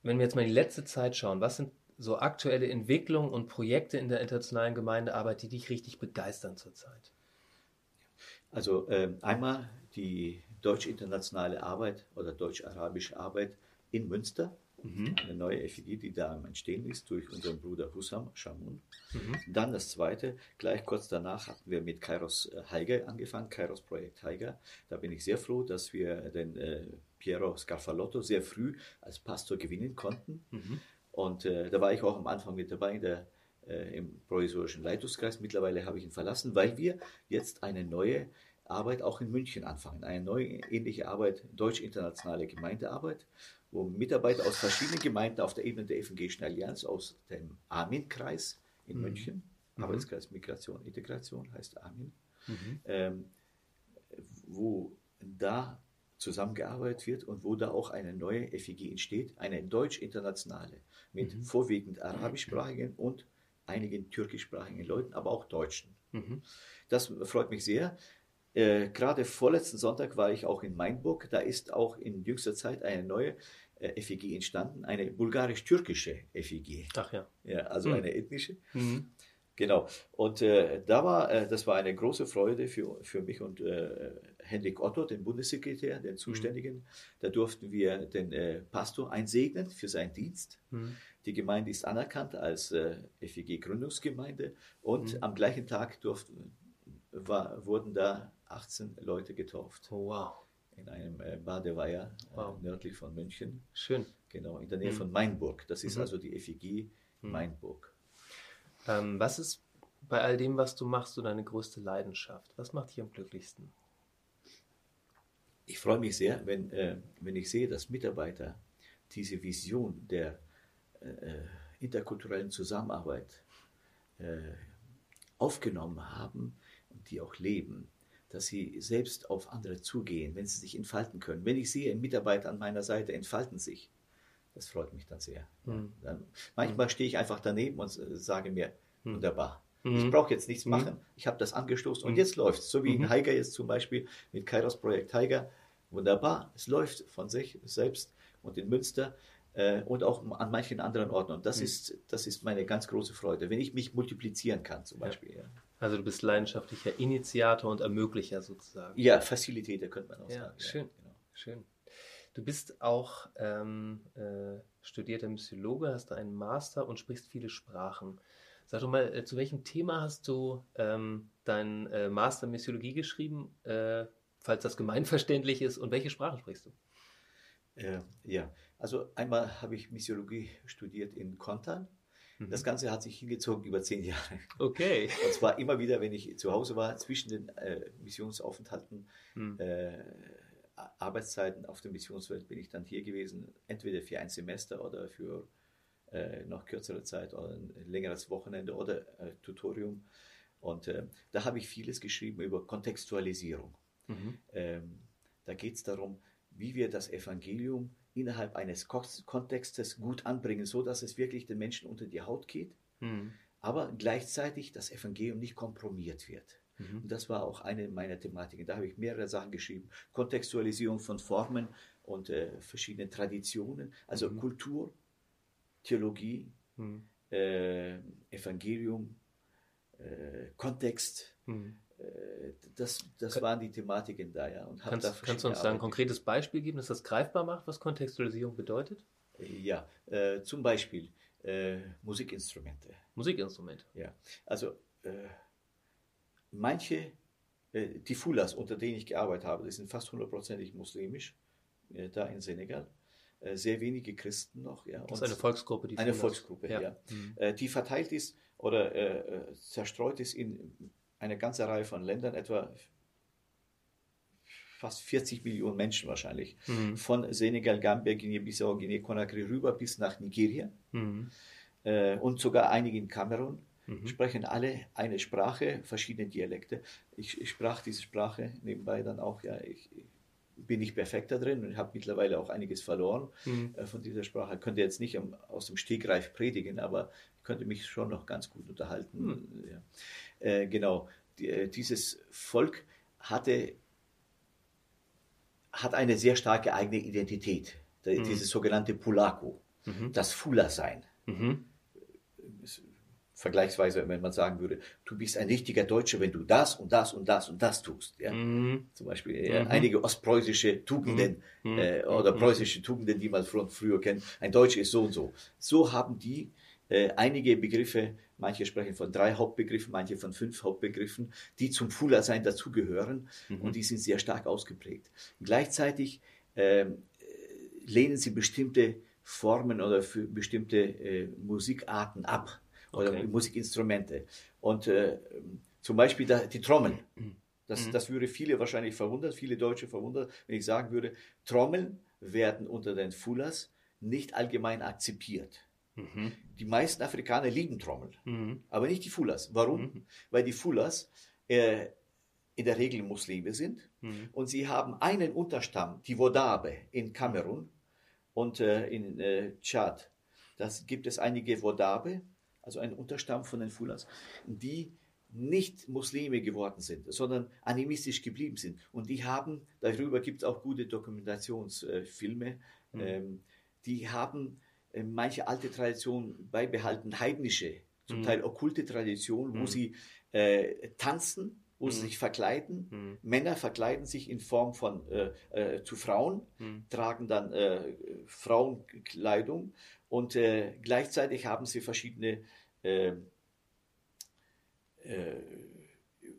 Wenn wir jetzt mal in die letzte Zeit schauen, was sind so aktuelle Entwicklungen und Projekte in der internationalen Gemeindearbeit, die dich richtig begeistern zurzeit? Also ähm, einmal die deutsch-internationale Arbeit oder deutsch-arabische Arbeit in Münster, Mhm. eine neue FIG, die da am Entstehen ist durch unseren Bruder Hussam Shamun. Mhm. Dann das zweite, gleich kurz danach hatten wir mit Kairos äh, Haiger angefangen, Kairos Projekt Haiger. Da bin ich sehr froh, dass wir den äh, Piero Scarfalotto sehr früh als Pastor gewinnen konnten. Mhm. Und äh, da war ich auch am Anfang mit dabei der, äh, im provisorischen Leitungskreis. Mittlerweile habe ich ihn verlassen, weil wir jetzt eine neue Arbeit auch in München anfangen. Eine neue ähnliche Arbeit, deutsch-internationale Gemeindearbeit, wo Mitarbeiter aus verschiedenen Gemeinden auf der Ebene der Evangelischen Allianz aus dem Armin-Kreis in Mhm. München, Mhm. Arbeitskreis Migration, Integration heißt Armin, Mhm. ähm, wo da zusammengearbeitet wird und wo da auch eine neue FIG entsteht, eine deutsch-internationale, mit Mhm. vorwiegend arabischsprachigen und einigen türkischsprachigen Leuten, aber auch Deutschen. Mhm. Das freut mich sehr. Äh, gerade vorletzten Sonntag war ich auch in Mainburg. Da ist auch in jüngster Zeit eine neue äh, FIG entstanden, eine bulgarisch-türkische FIG. Ach ja. Ja, also Mhm. eine ethnische. Mhm. Genau. Und äh, da war, äh, das war eine große Freude für, für mich und äh, Hendrik Otto, den Bundessekretär, den Zuständigen. Da durften wir den äh, Pastor einsegnen für seinen Dienst. Mhm. Die Gemeinde ist anerkannt als äh, FEG-Gründungsgemeinde und Mhm. am gleichen Tag durften, war, wurden da 18 Leute getauft Oh, wow. In einem äh, Badeweiher äh, Wow. nördlich von München, Schön. genau in der Nähe Mhm. von Mainburg. Das ist Mhm. also die FEG Mhm. Mainburg. Ähm, was ist bei all dem, was du machst, so deine größte Leidenschaft? Was macht dich am glücklichsten? Ich freue mich sehr, wenn, äh, wenn ich sehe, dass Mitarbeiter diese Vision der äh, interkulturellen Zusammenarbeit äh, aufgenommen haben und die auch leben, dass sie selbst auf andere zugehen, wenn sie sich entfalten können. Wenn ich sehe, Mitarbeiter an meiner Seite entfalten sich, das freut mich dann sehr. Mhm. Dann, manchmal stehe ich einfach daneben und äh, sage mir, Mhm. wunderbar. Mhm. Ich brauche jetzt nichts Mhm. machen. Ich habe das angestoßen und Mhm. jetzt läuft es. So wie Mhm. in Haiger jetzt zum Beispiel mit Kairos Projekt Haiger. Wunderbar. Es läuft von sich selbst und in Münster äh, und auch an manchen anderen Orten. Und das, Mhm. ist, das ist meine ganz große Freude, wenn ich mich multiplizieren kann zum Ja. Beispiel. Ja, Also du bist leidenschaftlicher Initiator und Ermöglicher sozusagen. ja Facilitator könnte man auch Ja, sagen. schön. genau. Schön. Du bist auch ähm, äh, studierter Missiologe, hast einen Master und sprichst viele Sprachen. Sag doch mal, äh, zu welchem Thema hast du ähm, deinen äh, Master in Missiologie geschrieben, äh, falls das gemeinverständlich ist, und welche Sprachen sprichst du? Äh, ja, also einmal habe ich Missiologie studiert in Kontan. Mhm. Das Ganze hat sich hingezogen über zehn Jahre. Okay. Und zwar immer wieder, wenn ich zu Hause war, zwischen den äh, Missionsaufenthalten, Hm. äh, Arbeitszeiten auf der Missionswelt bin ich dann hier gewesen, entweder für ein Semester oder für äh, noch kürzere Zeit oder ein längeres Wochenende oder äh, Tutorium. Und äh, da habe ich vieles geschrieben über Kontextualisierung. Mhm. Ähm, da geht es darum, wie wir das Evangelium innerhalb eines Ko- Kontextes gut anbringen, so dass es wirklich den Menschen unter die Haut geht, Mhm. aber gleichzeitig das Evangelium nicht kompromiert wird. Mhm. Und das war auch eine meiner Thematiken. Da habe ich mehrere Sachen geschrieben. Kontextualisierung von Formen und äh, verschiedenen Traditionen, also Mhm. Kultur, Theologie, Mhm. äh, Evangelium, äh, Kontext. Mhm. Äh, das, das Kann- waren die Thematiken da, ja. Und hab da Kannst, kannst du uns da ein konkretes Beispiel geben, das das greifbar macht, was Kontextualisierung bedeutet? Ja, äh, zum Beispiel äh, Musikinstrumente. Musikinstrumente. Ja, also äh, manche äh, die Fulas, unter denen ich gearbeitet habe, die sind fast hundertprozentig muslimisch, äh, da in Senegal. Äh, sehr wenige Christen noch. Ja. Das ist eine Volksgruppe, die Eine Fulas. Volksgruppe, ja. ja. Mhm. Die verteilt ist oder äh, zerstreut ist in eine ganze Reihe von Ländern, etwa fast 40 Millionen Menschen wahrscheinlich, mhm. von Senegal, Gambia, Guinea-Bissau, Guinea-Conakry rüber bis nach Nigeria mhm. äh, und sogar einige in Kamerun. Mhm. Sprechen alle eine Sprache, verschiedene Dialekte. Ich, ich, sprach diese Sprache nebenbei dann auch, ja, ich, bin nicht perfekt da drin und habe mittlerweile auch einiges verloren mhm. äh, von dieser Sprache. Ich könnte jetzt nicht um, aus dem Stegreif predigen, aber ich könnte mich schon noch ganz gut unterhalten. Mhm. Ja. Äh, genau, Die, äh, dieses Volk hatte hat eine sehr starke eigene Identität, mhm. dieses sogenannte Pulako, mhm. das Fula-Sein. Mhm. Vergleichsweise, wenn man sagen würde, du bist ein richtiger Deutscher, wenn du das und das und das und das tust. Ja? Mhm. Zum Beispiel äh, mhm. einige ostpreußische Tugenden mhm. äh, oder preußische Tugenden, die man von früher kennt. Ein Deutscher ist so und so. So haben die äh, einige Begriffe, manche sprechen von drei Hauptbegriffen, manche von fünf Hauptbegriffen, die zum Fula-Sein dazugehören mhm. und die sind sehr stark ausgeprägt. Gleichzeitig äh, lehnen sie bestimmte Formen oder für bestimmte äh, Musikarten ab oder okay. Musikinstrumente. Und äh, zum Beispiel da, die Trommeln. Das, mhm. das würde viele wahrscheinlich verwundern, viele Deutsche verwundern, wenn ich sagen würde, Trommeln werden unter den Fulas nicht allgemein akzeptiert. Mhm. Die meisten Afrikaner lieben Trommeln, mhm. aber nicht die Fulas. Warum? Mhm. Weil die Fulas äh, in der Regel Muslime sind mhm. und sie haben einen Unterstamm, die Wodabe in Kamerun und äh, in äh, Tschad. Das gibt es einige Wodabe, also einen Unterstamm von den Fulas, die nicht Muslime geworden sind, sondern animistisch geblieben sind. Und die haben, darüber gibt es auch gute Dokumentationsfilme, mhm. ähm, die haben äh, manche alte Traditionen beibehalten, heidnische, zum mhm. Teil okkulte Traditionen, wo mhm. sie äh, tanzen, wo sie mhm. sich verkleiden. Mhm. Männer verkleiden sich in Form von äh, äh, zu Frauen, mhm. tragen dann äh, Frauenkleidung und äh, gleichzeitig haben sie verschiedene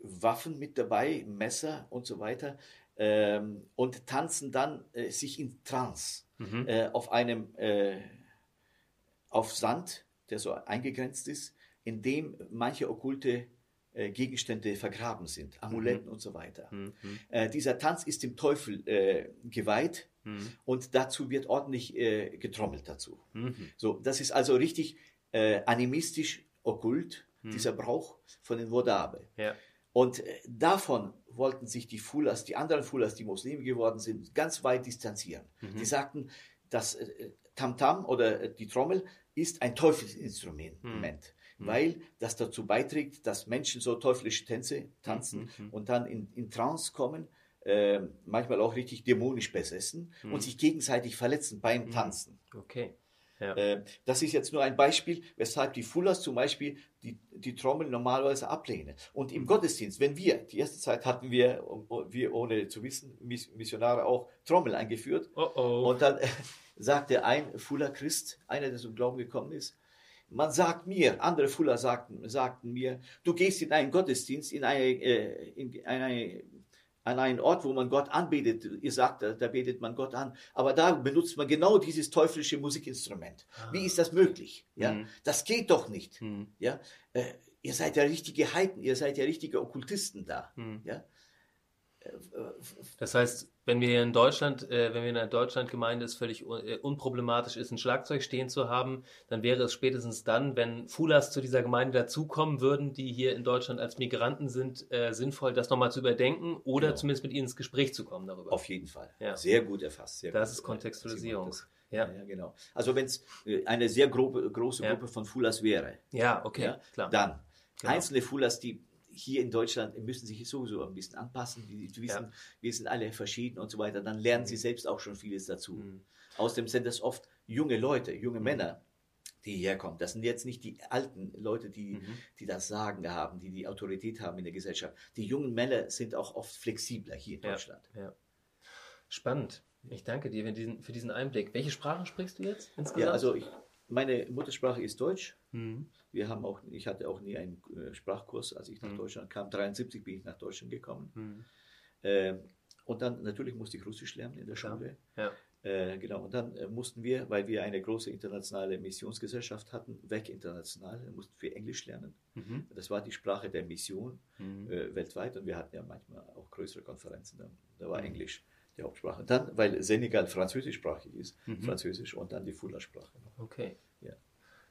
Waffen mit dabei, Messer und so weiter. Ähm, und tanzen dann sich in Trance mhm. auf einem auf Sand, der so eingegrenzt ist, in dem manche okkulte äh, Gegenstände vergraben sind, Amuletten mhm. und so weiter. Mhm. Äh, dieser Tanz ist dem Teufel äh, geweiht mhm. und dazu wird ordentlich äh, getrommelt dazu. Mhm. So, das ist also richtig äh, animistisch okkult, mhm. dieser Brauch von den Wodabe. Ja. Und äh, davon wollten sich die Fulas, die anderen Fulas, die Muslime geworden sind, ganz weit distanzieren. Die sagten, dass Tamtam -Tam oder die Trommel ist ein Teufelsinstrument, hm. weil das dazu beiträgt, dass Menschen so teuflische Tänze tanzen hm, hm, und dann in, in Trance kommen, äh, manchmal auch richtig dämonisch besessen und sich gegenseitig verletzen beim Tanzen. Okay. Ja. Äh, das ist jetzt nur ein Beispiel, weshalb die Fullers zum Beispiel die, die Trommel normalerweise ablehnen. Und im Gottesdienst, wenn wir, die erste Zeit hatten wir, wir ohne zu wissen, Missionare auch Trommel eingeführt. Oh oh. Und dann sagte ein Fuller Christ, einer, der zum Glauben gekommen ist, man sagt mir, andere Fuller sagten, sagten mir, du gehst in einen Gottesdienst, in, eine, äh, in eine, an einen Ort, wo man Gott anbetet. Ihr sagt, da, da betet man Gott an. Aber da benutzt man genau dieses teuflische Musikinstrument. Ah. Wie ist das möglich? Ja, mhm. das geht doch nicht. Mhm. Ja, äh, ihr seid ja richtige Heiden, ihr seid ja richtige Okkultisten da. Mhm. Ja, das heißt, wenn wir hier in Deutschland, äh, wenn wir in einer Deutschlandgemeinde es völlig un äh, unproblematisch ist, ein Schlagzeug stehen zu haben, dann wäre es spätestens dann, wenn Fulas zu dieser Gemeinde dazukommen würden, die hier in Deutschland als Migranten sind, äh, sinnvoll, das nochmal zu überdenken oder genau. zumindest mit ihnen ins Gespräch zu kommen darüber. Auf jeden Fall. Ja. Sehr gut erfasst. Sehr das gut. ist Kontextualisierung. Ja. ja, genau. Also wenn es äh, eine sehr grobe, große Gruppe von Fulas wäre. Ja, okay, klar. Dann genau. einzelne Fulas, die hier in Deutschland müssen sich sowieso ein bisschen anpassen. Die, die wissen, ja. wir sind alle verschieden und so weiter. Dann lernen mhm. sie selbst auch schon vieles dazu. Mhm. Außerdem sind das oft junge Leute, junge mhm. Männer, die herkommen. Das sind jetzt nicht die alten Leute, die, mhm. die das Sagen haben, die die Autorität haben in der Gesellschaft. Die jungen Männer sind auch oft flexibler hier in Deutschland. Ja. Spannend. Ich danke dir für diesen, für diesen Einblick. Welche Sprachen sprichst du jetzt insgesamt? Ja, also ich, meine Muttersprache ist Deutsch. Mhm. Wir haben auch, ich hatte auch nie einen äh, Sprachkurs, als ich nach mhm. Deutschland kam. 73 bin ich nach Deutschland gekommen. Mhm. Äh, und dann natürlich musste ich Russisch lernen in der Schule. Ja. Äh, genau, und dann äh, mussten wir, weil wir eine große internationale Missionsgesellschaft hatten, weg international, mussten wir Englisch lernen. Mhm. Das war die Sprache der Mission mhm. äh, weltweit und wir hatten ja manchmal auch größere Konferenzen, da, da war mhm. Englisch die Hauptsprache. Dann, weil Senegal französischsprachig ist, mhm. Französisch und dann die Fula-Sprache. Okay.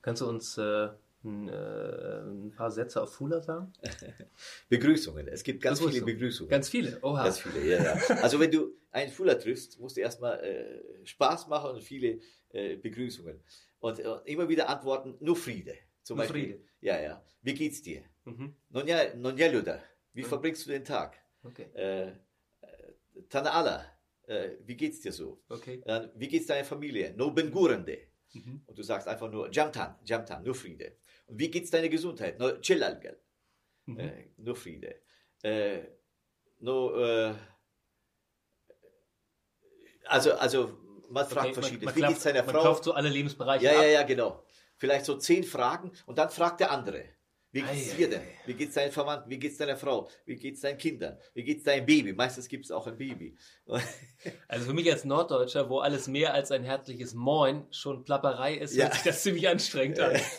Ja. Kannst du uns äh, ein, äh, ein, paar Sätze auf Fula sagen? Begrüßungen. Es gibt ganz viele Begrüßungen. Ganz viele? Oha. Ganz viele, ja, ja. Also wenn du einen Fula triffst, musst du erstmal äh, Spaß machen und viele äh, Begrüßungen. Und äh, immer wieder antworten, nur Friede. Zum nur Beispiel. Friede. Ja, ja. Wie geht's dir? Mhm. Nonja, Nonja Luda. Wie mhm. verbringst du den Tag? Okay. Äh, Tanaala. Äh, wie geht's dir so? Okay. wie geht's deiner Familie? No Bengurende. Mhm. Und du sagst einfach nur Jamtan, Jamtan, nur Friede. Und wie geht's deiner Gesundheit? No Chilalgal. Mhm. Äh, nur Friede. Äh, no, äh, also, also man fragt okay, verschiedene. Man, man wie geht's deiner Frau? Man kauft so alle Lebensbereiche Ja, ab. ja, ja, genau. Vielleicht so zehn Fragen und dann fragt der andere. Wie geht's dir denn? Wie geht's deinen Verwandten? Wie geht's deiner Frau? Wie geht's deinen Kindern? Wie geht's deinem Baby? Meistens gibt's auch ein Baby. Also für mich als Norddeutscher, wo alles mehr als ein herzliches Moin schon Plapperei ist, ja. hört sich das ziemlich anstrengend an.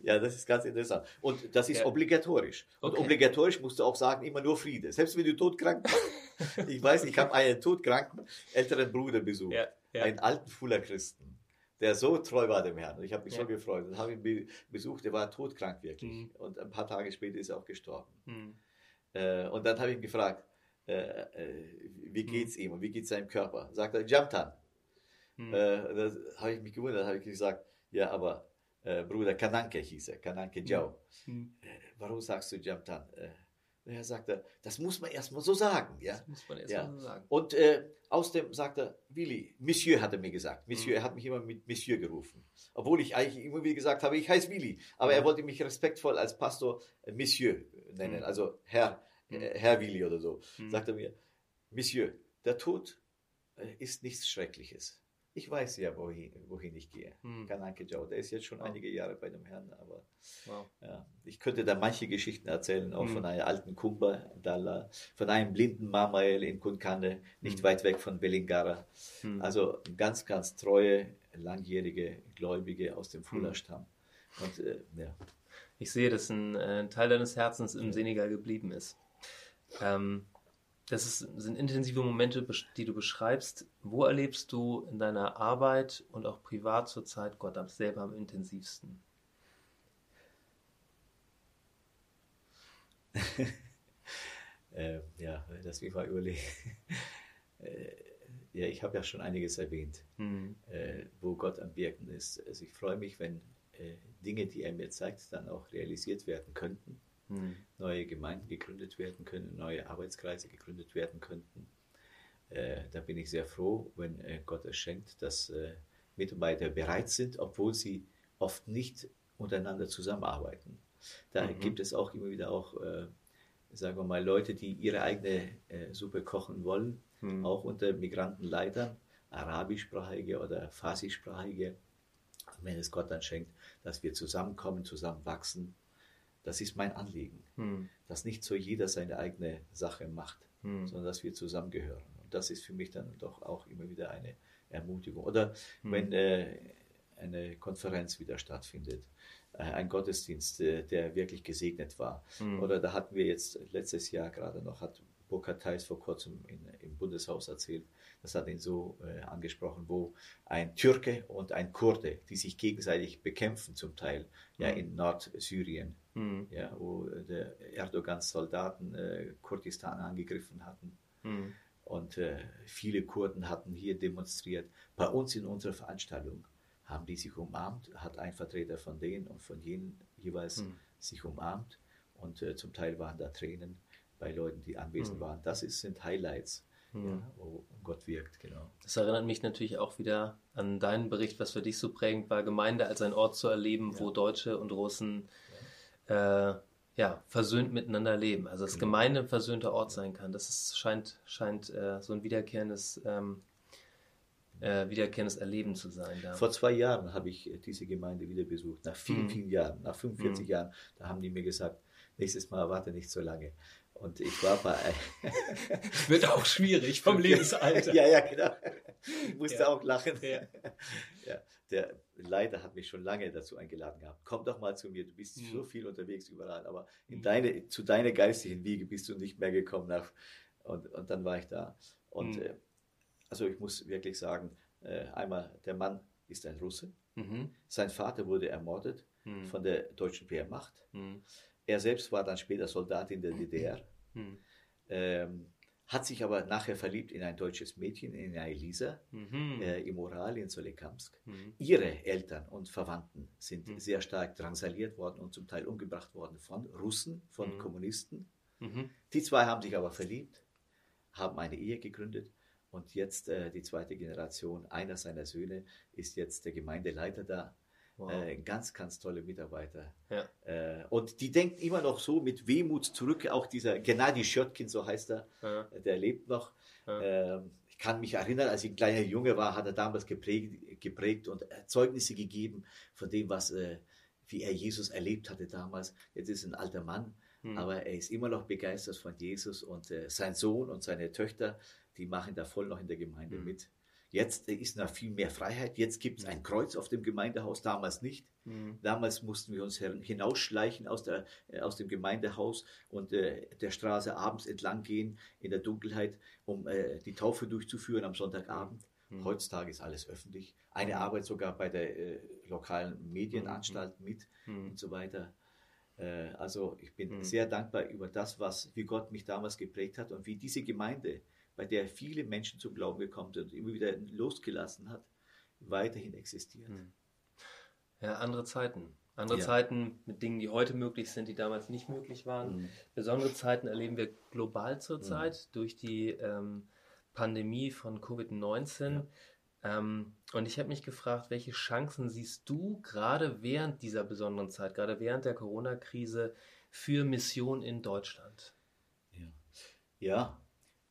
Ja, das ist ganz interessant. Und das ist ja. obligatorisch. Und okay. obligatorisch musst du auch sagen, immer nur Friede. Selbst wenn du todkrank bist. ich weiß, ich habe einen todkranken älteren Bruder besucht. Ja. Einen alten Fuller Christen der so treu war dem Herrn. Und ich habe mich ja. so gefreut und habe ihn besucht. Er war todkrank wirklich. Mhm. Und ein paar Tage später ist er auch gestorben. Mhm. Äh, und dann habe ich ihn gefragt, äh, äh, wie geht's mhm. ihm und wie geht es seinem Körper? Sagt er, Jamtan. Mhm. Äh, da habe ich mich gewundert, habe ich gesagt, ja, aber äh, Bruder Kananke hieß er, Kananke Jau. Mhm. Äh, warum sagst du Jamtan? Er sagte, das muss man erstmal so sagen. Ja? Das muss man erstmal ja. so sagen. Und äh, außerdem sagte er, Willi, Monsieur hat er mir gesagt. Monsieur, mhm. er hat mich immer mit Monsieur gerufen. Obwohl ich eigentlich immer wieder gesagt habe, ich heiße Willi. Aber mhm. er wollte mich respektvoll als Pastor äh, Monsieur nennen, mhm. also Herr, mhm. äh, Herr Willi oder so. Mhm. Sagte er mir, Monsieur, der Tod äh, ist nichts Schreckliches. Ich weiß ja, wohin, wohin ich gehe. Hm. Kananke Joe, der ist jetzt schon wow. einige Jahre bei dem Herrn, aber wow. ja, ich könnte da manche Geschichten erzählen, auch hm. von einer alten Kumba, Dalla, von einem blinden Mamael in Kunkane, nicht hm. weit weg von Belingara. Hm. Also ganz, ganz treue, langjährige Gläubige aus dem Fula-Stamm. Und, äh, ja. Ich sehe, dass ein, äh, ein Teil deines Herzens im Senegal geblieben ist. Ähm, das ist, sind intensive Momente, die du beschreibst. Wo erlebst du in deiner Arbeit und auch privat zurzeit Gott selber am intensivsten? äh, ja, lass mich mal überlegen. äh, ja, ich habe ja schon einiges erwähnt, mhm. äh, wo Gott am Wirken ist. Also ich freue mich, wenn äh, Dinge, die er mir zeigt, dann auch realisiert werden könnten hm. neue Gemeinden gegründet werden können, neue Arbeitskreise gegründet werden könnten. Äh, da bin ich sehr froh, wenn äh, Gott es schenkt, dass äh, Mitarbeiter bereit sind, obwohl sie oft nicht untereinander zusammenarbeiten. Da mhm. gibt es auch immer wieder auch, äh, sagen wir mal, Leute, die ihre eigene äh, Suppe kochen wollen, mhm. auch unter Migrantenleitern, arabischsprachige oder farsischsprachige. Wenn es Gott dann schenkt, dass wir zusammenkommen, zusammenwachsen, das ist mein Anliegen, hm. dass nicht so jeder seine eigene Sache macht, hm. sondern dass wir zusammengehören. Und das ist für mich dann doch auch immer wieder eine Ermutigung. Oder hm. wenn äh, eine Konferenz wieder stattfindet, äh, ein Gottesdienst, äh, der wirklich gesegnet war. Hm. Oder da hatten wir jetzt letztes Jahr gerade noch, hat Burkhard Theis vor kurzem in, Bundeshaus erzählt, das hat ihn so äh, angesprochen, wo ein Türke und ein Kurde, die sich gegenseitig bekämpfen zum Teil, ja mhm. in Nordsyrien, mhm. ja, wo der Erdogans Soldaten äh, Kurdistan angegriffen hatten. Mhm. Und äh, viele Kurden hatten hier demonstriert. Bei uns in unserer Veranstaltung haben die sich umarmt, hat ein Vertreter von denen und von jenen jeweils mhm. sich umarmt. Und äh, zum Teil waren da Tränen bei Leuten, die anwesend mhm. waren. Das ist, sind Highlights. Ja, wo Gott wirkt, genau. Das erinnert mich natürlich auch wieder an deinen Bericht, was für dich so prägend war, Gemeinde als ein Ort zu erleben, ja. wo Deutsche und Russen ja. Äh, ja, versöhnt miteinander leben. Also dass genau. Gemeinde ein versöhnter Ort sein kann. Das ist, scheint, scheint äh, so ein wiederkehrendes ähm, äh, wiederkehrendes Erleben zu sein. Da. Vor zwei Jahren habe ich diese Gemeinde wieder besucht, nach vielen, mhm. vielen Jahren, nach 45 mhm. Jahren. Da haben die mir gesagt, nächstes Mal warte nicht so lange. Und ich war bei. Wird auch schwierig vom Lebensalter. ja, ja, genau. Ich musste ja. auch lachen. Ja. ja. Der Leiter hat mich schon lange dazu eingeladen gehabt. Komm doch mal zu mir, du bist mhm. so viel unterwegs überall, aber in mhm. deine, zu deiner geistigen Wiege bist du nicht mehr gekommen. Nach, und, und dann war ich da. Und mhm. äh, also ich muss wirklich sagen, äh, einmal, der Mann ist ein Russe. Mhm. Sein Vater wurde ermordet mhm. von der deutschen Wehrmacht. Er selbst war dann später Soldat in der DDR. Mhm. Ähm, hat sich aber nachher verliebt in ein deutsches Mädchen, in Elisa, mhm. äh, im Ural in Solekamsk. Mhm. Ihre Eltern und Verwandten sind mhm. sehr stark drangsaliert worden und zum Teil umgebracht worden von Russen, von mhm. Kommunisten. Mhm. Die zwei haben sich aber verliebt, haben eine Ehe gegründet und jetzt äh, die zweite Generation, einer seiner Söhne ist jetzt der Gemeindeleiter da Wow. Äh, ganz, ganz tolle Mitarbeiter. Ja. Äh, und die denken immer noch so mit Wehmut zurück. Auch dieser Gennady Schöttkin, so heißt er, ja. der lebt noch. Ja. Ähm, ich kann mich erinnern, als ich ein kleiner Junge war, hat er damals geprägt, geprägt und Zeugnisse gegeben von dem, was, äh, wie er Jesus erlebt hatte damals. Jetzt ist er ein alter Mann, hm. aber er ist immer noch begeistert von Jesus und äh, sein Sohn und seine Töchter, die machen da voll noch in der Gemeinde hm. mit. Jetzt ist noch viel mehr Freiheit. Jetzt gibt es ein Kreuz auf dem Gemeindehaus, damals nicht. Mhm. Damals mussten wir uns hinausschleichen aus, der, äh, aus dem Gemeindehaus und äh, der Straße abends entlang gehen in der Dunkelheit, um äh, die Taufe durchzuführen am Sonntagabend. Mhm. Heutzutage ist alles öffentlich. Eine mhm. Arbeit sogar bei der äh, lokalen Medienanstalt mhm. mit mhm. und so weiter. Äh, also ich bin mhm. sehr dankbar über das, was, wie Gott mich damals geprägt hat und wie diese Gemeinde bei der viele Menschen zum Glauben gekommen sind und immer wieder losgelassen hat, weiterhin existiert. Hm. Ja, andere Zeiten. Andere ja. Zeiten mit Dingen, die heute möglich sind, die damals nicht möglich waren. Mhm. Besondere Zeiten erleben wir global zurzeit mhm. durch die ähm, Pandemie von Covid-19. Ja. Ähm, und ich habe mich gefragt, welche Chancen siehst du gerade während dieser besonderen Zeit, gerade während der Corona-Krise für Mission in Deutschland? Ja, ja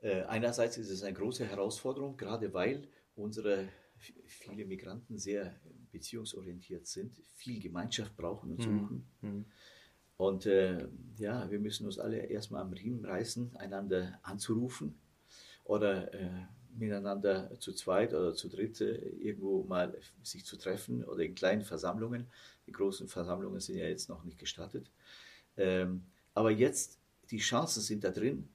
einerseits ist es eine große Herausforderung, gerade weil unsere viele Migranten sehr beziehungsorientiert sind, viel Gemeinschaft brauchen und mhm. suchen. Mhm. Und äh, ja, wir müssen uns alle erstmal am Riemen reißen, einander anzurufen oder äh, miteinander zu zweit oder zu dritt äh, irgendwo mal sich zu treffen oder in kleinen Versammlungen. Die großen Versammlungen sind ja jetzt noch nicht gestattet. Ähm, aber jetzt, die Chancen sind da drin,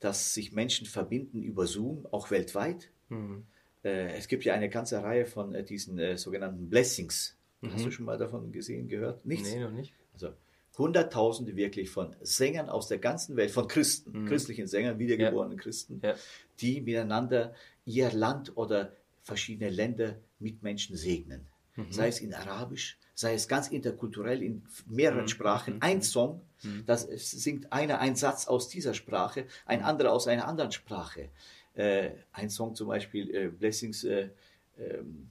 dass sich Menschen verbinden über Zoom, auch weltweit. Mhm. Es gibt ja eine ganze Reihe von äh, diesen äh, sogenannten Blessings. Mhm. Hast du schon mal davon gesehen, gehört? Nichts? Nee, noch nicht. Also Hunderttausende wirklich von Sängern aus der ganzen Welt, von Christen, mhm. christlichen Sängern, wiedergeborenen ja. Christen, ja. die miteinander ihr Land oder verschiedene Länder mit Menschen segnen. Mhm. Sei es in Arabisch, sei es ganz interkulturell in mehreren mhm. Sprachen, mhm. ein Song, mhm. das singt einer ein Satz aus dieser Sprache, ein anderer aus einer anderen Sprache. Äh, ein Song zum Beispiel äh, Blessings äh, ähm,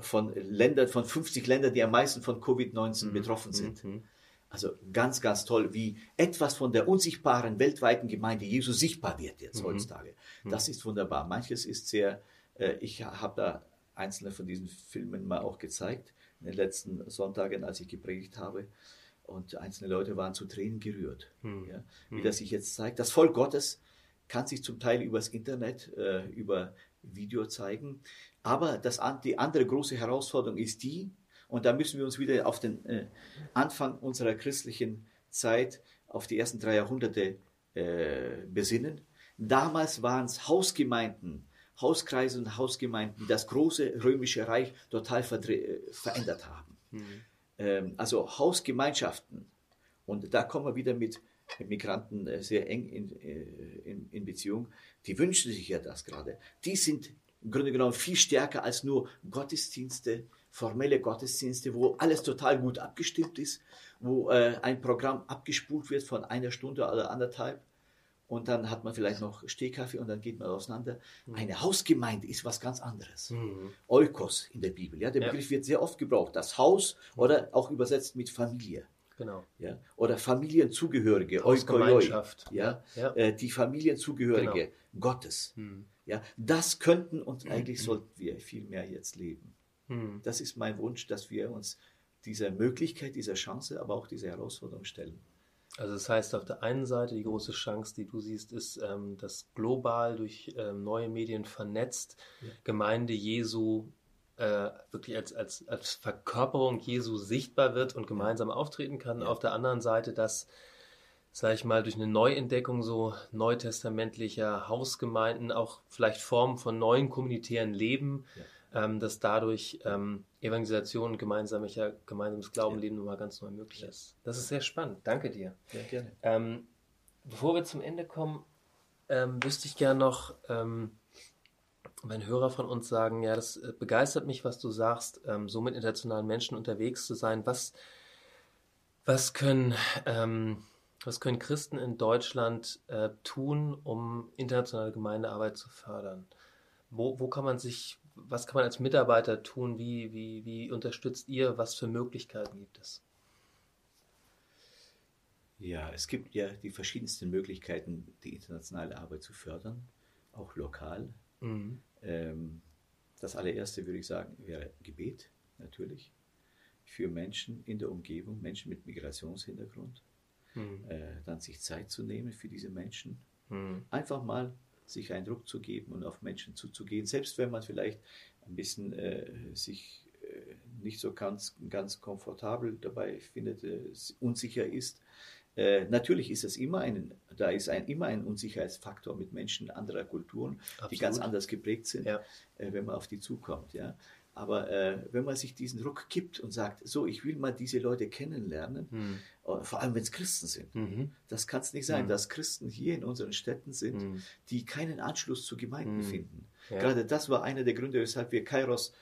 von Ländern, von 50 Ländern, die am meisten von Covid-19 mhm. betroffen sind. Mhm. Also ganz, ganz toll, wie etwas von der unsichtbaren weltweiten Gemeinde Jesu sichtbar wird jetzt mhm. heutzutage. Das ist wunderbar. Manches ist sehr, äh, ich habe da einzelne von diesen Filmen mal auch gezeigt in den letzten Sonntagen, als ich gepredigt habe. Und einzelne Leute waren zu Tränen gerührt. Hm. Ja, wie hm. das sich jetzt zeigt. Das Volk Gottes kann sich zum Teil übers Internet, äh, über Video zeigen. Aber das, die andere große Herausforderung ist die, und da müssen wir uns wieder auf den äh, Anfang unserer christlichen Zeit, auf die ersten drei Jahrhunderte äh, besinnen. Damals waren es Hausgemeinden, Hauskreise und Hausgemeinden das große römische Reich total äh, verändert haben. Mhm. Ähm, also Hausgemeinschaften. Und da kommen wir wieder mit Migranten äh, sehr eng in, äh, in, in Beziehung. Die wünschen sich ja das gerade. Die sind im Grunde genommen viel stärker als nur Gottesdienste, formelle Gottesdienste, wo alles total gut abgestimmt ist, wo äh, ein Programm abgespult wird von einer Stunde oder anderthalb und dann hat man vielleicht noch Stehkaffee und dann geht man auseinander. Mhm. Eine Hausgemeinde ist was ganz anderes. Mhm. Eukos in der Bibel, ja, der ja. Begriff wird sehr oft gebraucht. Das Haus oder auch übersetzt mit Familie. Genau. Ja, oder Familienzugehörige, Hausgemeinschaft. Ja, ja. Äh, die Familienzugehörige genau. Gottes. Mhm. Ja, das könnten und eigentlich sollten wir viel mehr jetzt leben. Hm. Das ist mein Wunsch, dass wir uns dieser Möglichkeit, dieser Chance, aber auch dieser Herausforderung stellen. Also das heißt, auf der einen Seite die große Chance, die du siehst, ist, ähm, dass global durch ähm, neue Medien vernetzt Ja. Gemeinde Jesu äh, wirklich als, als, als Verkörperung Jesu sichtbar wird und gemeinsam auftreten kann. Ja. Auf der anderen Seite, dass, sage ich mal, durch eine Neuentdeckung so neutestamentlicher Hausgemeinden, auch vielleicht Formen von neuen kommunitären Leben, ähm, dass dadurch ähm, Evangelisation und gemeinsamer, gemeinsames Glaubenleben nochmal ganz neu möglich Ja. ist. Das ist sehr spannend. Danke dir. Ja, gerne. Ähm, bevor wir zum Ende kommen, ähm, wüsste ich gern noch, ähm, wenn Hörer von uns sagen, ja, das äh, begeistert mich, was du sagst, ähm, so mit internationalen Menschen unterwegs zu sein. Was, was, können, was können Christen in Deutschland äh, tun, um internationale Gemeindearbeit zu fördern? Wo, wo kann man sich, was kann man als Mitarbeiter tun? Wie, wie, wie unterstützt ihr? Was für Möglichkeiten gibt es? Ja, es gibt ja die verschiedensten Möglichkeiten, die internationale Arbeit zu fördern, auch lokal. Mhm. Ähm, das allererste würde ich sagen, wäre Gebet, natürlich, für Menschen in der Umgebung, Menschen mit Migrationshintergrund. Mhm. Äh, dann sich Zeit zu nehmen für diese Menschen. Mhm. Einfach mal sich einen Druck zu geben und auf Menschen zuzugehen, selbst wenn man vielleicht ein bisschen äh, sich äh, nicht so ganz, ganz komfortabel dabei findet, äh, unsicher ist. Äh, natürlich ist es immer ein, da ist ein, immer ein Unsicherheitsfaktor mit Menschen anderer Kulturen, die Absolut. ganz anders geprägt sind, Ja. äh, wenn man auf die zukommt. Ja. Aber äh, wenn man sich diesen Druck gibt und sagt, so, ich will mal diese Leute kennenlernen, Mhm. vor allem wenn es Christen sind, Mhm. das kann es nicht sein, Mhm. dass Christen hier in unseren Städten sind, Mhm. die keinen Anschluss zu Gemeinden Mhm. finden. Ja. Gerade das war einer der Gründe, weshalb wir Kairos,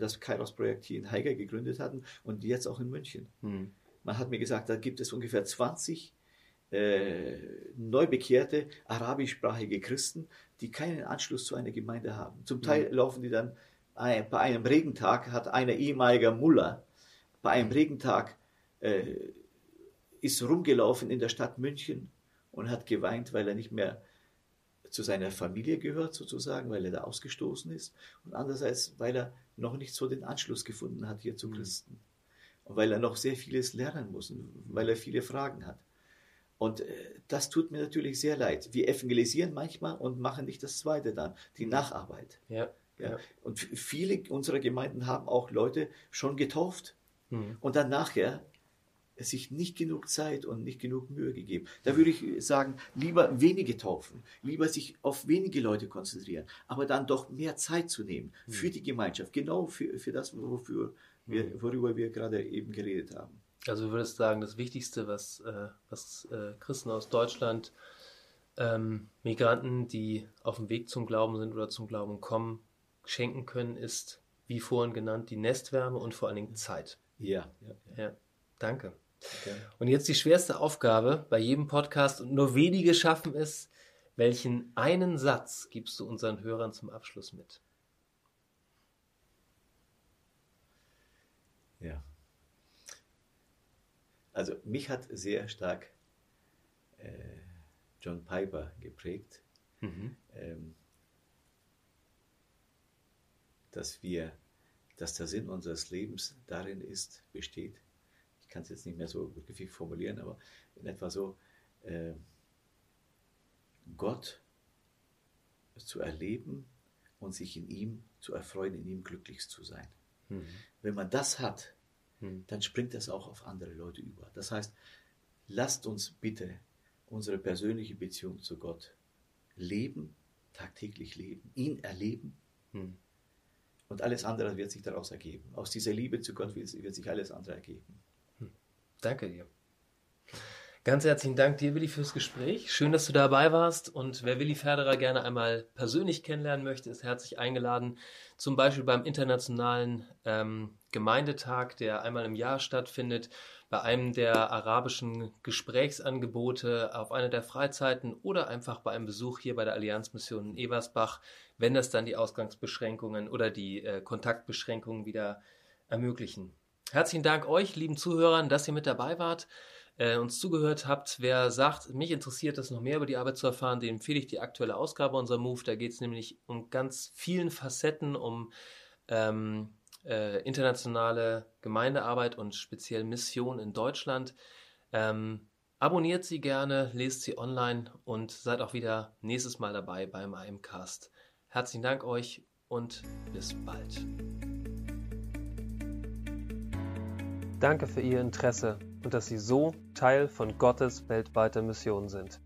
das Kairos-Projekt hier in Haiger gegründet hatten und jetzt auch in München. Mhm. Man hat mir gesagt, da gibt es ungefähr 20 äh, neubekehrte arabischsprachige Christen, die keinen Anschluss zu einer Gemeinde haben. Zum Teil laufen die dann, bei einem Regentag hat einer ehemaliger Mullah, bei einem Mhm. Regentag äh, ist rumgelaufen in der Stadt München und hat geweint, weil er nicht mehr zu seiner Familie gehört, sozusagen, weil er da ausgestoßen ist. Und andererseits, weil er noch nicht so den Anschluss gefunden hat hier zu Mhm. Christen. Und weil er noch sehr vieles lernen muss, und weil er viele Fragen hat. Und äh, das tut mir natürlich sehr leid. Wir evangelisieren manchmal und machen nicht das Zweite dann, die Nacharbeit. Ja. Ja. Und viele unserer Gemeinden haben auch Leute schon getauft Mhm. und dann nachher sich nicht genug Zeit und nicht genug Mühe gegeben. Da würde ich sagen, lieber wenige taufen, lieber sich auf wenige Leute konzentrieren, aber dann doch mehr Zeit zu nehmen für die Gemeinschaft, genau für, für das, wofür wir, worüber wir gerade eben geredet haben. Also du würdest sagen, das Wichtigste, was, äh, was äh, Christen aus Deutschland, ähm, Migranten, die auf dem Weg zum Glauben sind oder zum Glauben kommen, schenken können, ist, wie vorhin genannt, die Nestwärme und vor allen Dingen Zeit. Ja, ja, ja. Ja, danke. gerne. Und jetzt die schwerste Aufgabe bei jedem Podcast und nur wenige schaffen es. Welchen einen Satz gibst du unseren Hörern zum Abschluss mit? Ja. Also mich hat sehr stark äh, John Piper geprägt, Mhm. ähm, dass wir, dass der Sinn unseres Lebens darin ist, besteht. Ich kann es jetzt nicht mehr so begrifflich formulieren, aber in etwa so, äh, Gott zu erleben und sich in ihm zu erfreuen, in ihm glücklich zu sein. Mhm. Wenn man das hat, Mhm. dann springt das auch auf andere Leute über. Das heißt, lasst uns bitte unsere persönliche Beziehung zu Gott leben, tagtäglich leben, ihn erleben Mhm. Und alles andere wird sich daraus ergeben. Aus dieser Liebe zu Gott wird, sich alles andere ergeben. Danke dir. Ganz herzlichen Dank dir, Willi, fürs Gespräch. Schön, dass du dabei warst. Und wer Willi Ferderer gerne einmal persönlich kennenlernen möchte, ist herzlich eingeladen. Zum Beispiel beim Internationalen ähm, Gemeindetag, der einmal im Jahr stattfindet, bei einem der arabischen Gesprächsangebote, auf einer der Freizeiten oder einfach bei einem Besuch hier bei der Allianzmission in Eversbach, wenn das dann die Ausgangsbeschränkungen oder die äh, Kontaktbeschränkungen wieder ermöglichen. Herzlichen Dank euch, lieben Zuhörern, dass ihr mit dabei wart. äh, uns zugehört habt. Wer sagt, mich interessiert das noch mehr über die Arbeit zu erfahren, dem empfehle ich die aktuelle Ausgabe unserer Move. Da geht es nämlich um ganz vielen Facetten, um ähm, äh, internationale Gemeindearbeit und speziell Mission in Deutschland. Ähm, abonniert sie gerne, lest sie online und seid auch wieder nächstes Mal dabei beim IMcast. Herzlichen Dank euch und bis bald. Danke für Ihr Interesse und dass Sie so Teil von Gottes weltweiter Mission sind.